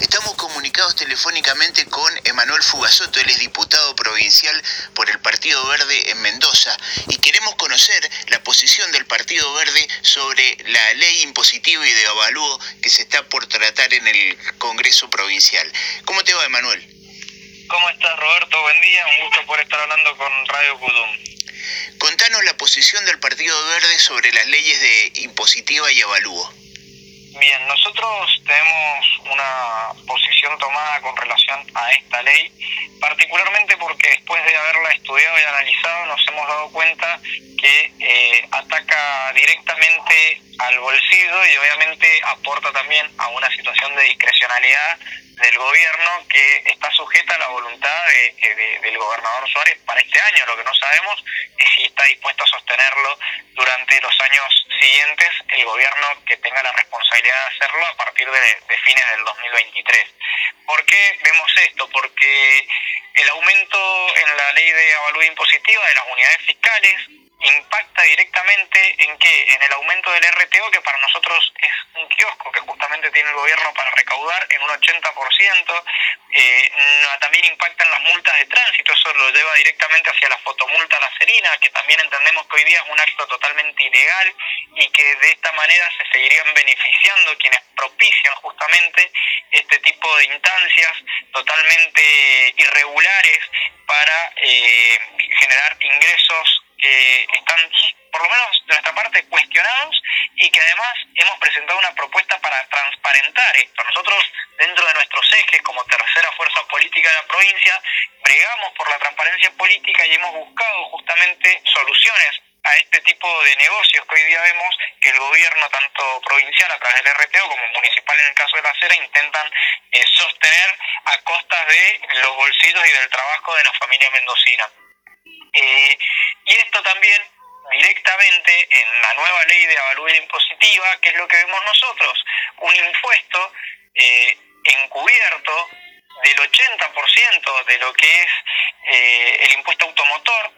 Estamos comunicados telefónicamente con Emanuel Fugasoto, él es diputado provincial por el Partido Verde en Mendoza y queremos conocer la posición del Partido Verde sobre la ley impositiva y de avalúo que se está por tratar en el Congreso Provincial. ¿Cómo te va, Emanuel? ¿Cómo estás, Roberto? Buen día, un gusto por estar hablando con Radio Cudum. Contanos la posición del Partido Verde sobre las leyes de impositiva y avalúo. Bien, nosotros tenemos una posición tomada con relación a esta ley, particularmente porque después de haberla estudiado y analizado nos hemos dado cuenta que eh, ataca directamente al bolsillo y obviamente aporta también a una situación de discrecionalidad del gobierno que está sujeta a la voluntad del gobernador Suárez para este año. Lo que no sabemos es si está dispuesto a sostenerlo durante los años siguientes el gobierno que tenga la responsabilidad de hacerlo a partir de, fines del 2023. ¿Por qué vemos esto? Porque el aumento en la ley de avalúo impositiva de las unidades fiscales impacta directamente en qué? En el aumento del RTO, que para nosotros es un kiosco tiene el gobierno para recaudar en un 80%. Eh, también impacta en las multas de tránsito, eso lo lleva directamente hacia la fotomulta La Serina, que también entendemos que hoy día es un acto totalmente ilegal y que de esta manera se seguirían beneficiando quienes propician justamente este tipo de instancias totalmente irregulares para eh, generar ingresos que están, que además hemos presentado una propuesta para transparentar esto. Nosotros, dentro de nuestros ejes como tercera fuerza política de la provincia, bregamos por la transparencia política y hemos buscado justamente soluciones a este tipo de negocios que hoy día vemos que el gobierno, tanto provincial a través del RTO como municipal en el caso de la acera, intentan eh, sostener a costas de los bolsillos y del trabajo de la familia mendocina. Eh, y esto también directamente en la nueva ley de avalúo impositiva, que es lo que vemos nosotros, un impuesto eh, encubierto del 80% de lo que es eh, el impuesto automotor,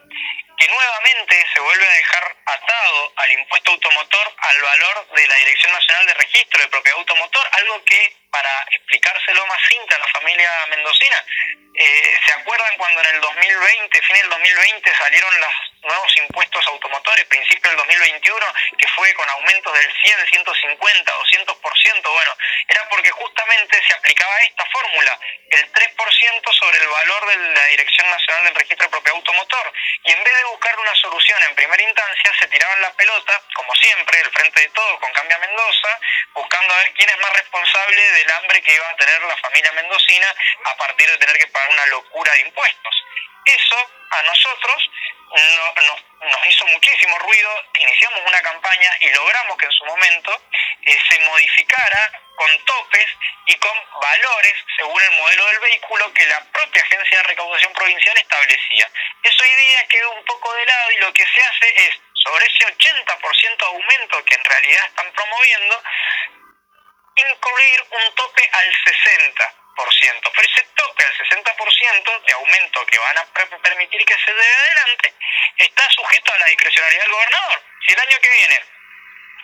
que nuevamente se vuelve a dejar atado al impuesto automotor al valor de la Dirección Nacional de Registro de Propiedad Automotor, algo que, para explicárselo más simple a la familia mendocina, eh, ¿se acuerdan cuando en el 2020, fin del 2020, salieron los nuevos impuestos automotores, principio del 2021, que fue con aumentos del 100, 150, 200%? Bueno, era porque justamente se aplicaba esta fórmula, el 3% sobre el valor de la Dirección Nacional del Registro de Propiedad Automotor, y en vez de buscar una solución en primera instancia, se tiraban la pelota, como siempre, el frente de todo, con Cambia Mendoza, buscando a ver quién es más responsable del hambre que iba a tener la familia mendocina a partir de tener que pagar una locura de impuestos. Eso a nosotros no, nos hizo muchísimo ruido, iniciamos una campaña y logramos que en su momento eh, se modificara con topes y con valores según el modelo del vehículo que la propia Agencia de Recaudación Provincial establecía. Eso hoy día quedó un poco de lado y lo que se hace es, sobre ese 80% aumento que en realidad están promoviendo, incluir un tope al 60%. Pero al 60% de aumento que van a permitir que se dé adelante está sujeto a la discrecionalidad del gobernador. Si el año que viene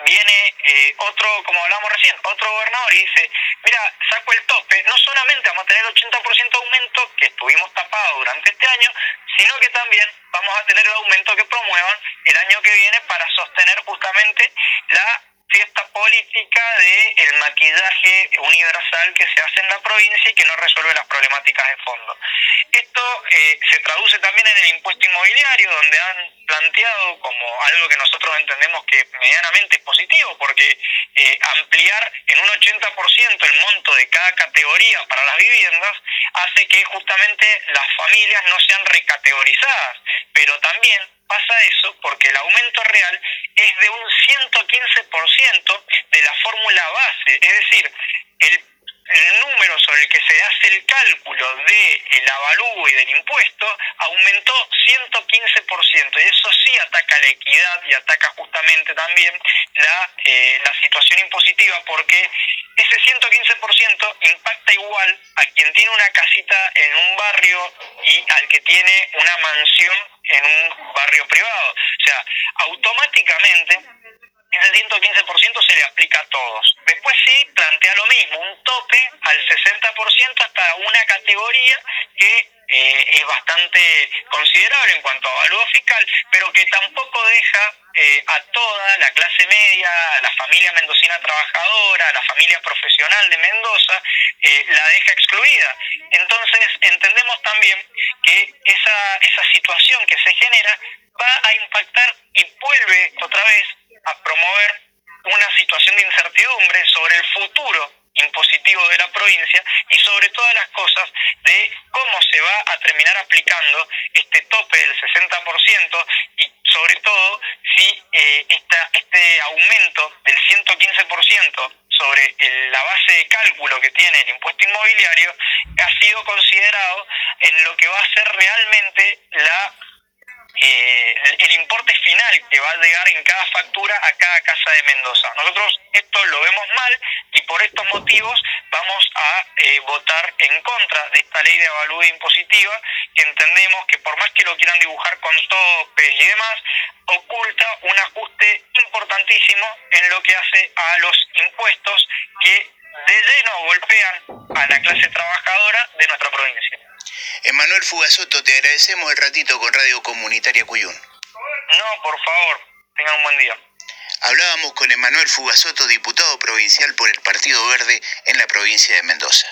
viene eh, otro, como hablamos recién, otro gobernador y dice, mira, saco el tope, no solamente vamos a tener el 80% de aumento que estuvimos tapados durante este año, sino que también vamos a tener el aumento que promuevan el año que viene para sostener justamente la fiesta política de el maquillaje universal que se hace en la provincia y que no resuelve las problemáticas de fondo. Esto eh, se traduce también en el impuesto inmobiliario, donde han planteado como algo que nosotros entendemos que medianamente es positivo, porque eh, ampliar en un 80% el monto de cada categoría para las viviendas hace que justamente las familias no sean recategorizadas, pero también pasa eso porque el aumento real es de un 115% de la fórmula base, es decir, el número sobre el que se hace el cálculo del el avalúo y del impuesto aumentó 115%, y eso sí ataca la equidad y ataca justamente también la, eh, la situación impositiva, porque ese 115% impacta igual a quien tiene una casita en un barrio y al que tiene una mansión en un barrio privado. O sea, automáticamente ese 115% se le aplica a todos. Después sí plantea lo mismo, un tope al una categoría que eh, es bastante considerable en cuanto a valor fiscal, pero que tampoco deja eh, a toda la clase media, la familia mendocina trabajadora, la familia profesional de Mendoza, eh, la deja excluida. Entonces que esa, esa situación que se genera va a impactar y vuelve otra vez a promover una situación de incertidumbre sobre el futuro impositivo de la provincia y sobre todas las cosas de cómo se va a terminar aplicando este tope del 60% y sobre todo si eh, este aumento del 115% sobre la base de cálculo que tiene el impuesto inmobiliario ha sido considerado en lo que va a ser realmente la eh, el importe final que va a llegar en cada factura a cada casa de Mendoza. Nosotros esto lo vemos mal y por estos motivos vamos a eh, votar en contra de esta ley de avalúo impositiva que entendemos que por más que lo quieran dibujar con topes y demás, oculta un ajuste importantísimo en lo que hace a los la clase trabajadora de nuestra provincia. Emanuel Fugasoto, te agradecemos el ratito con Radio Comunitaria Cuyún. No, por favor, tengan un buen día. Hablábamos con Emanuel Fugasoto, diputado provincial por el Partido Verde en la provincia de Mendoza.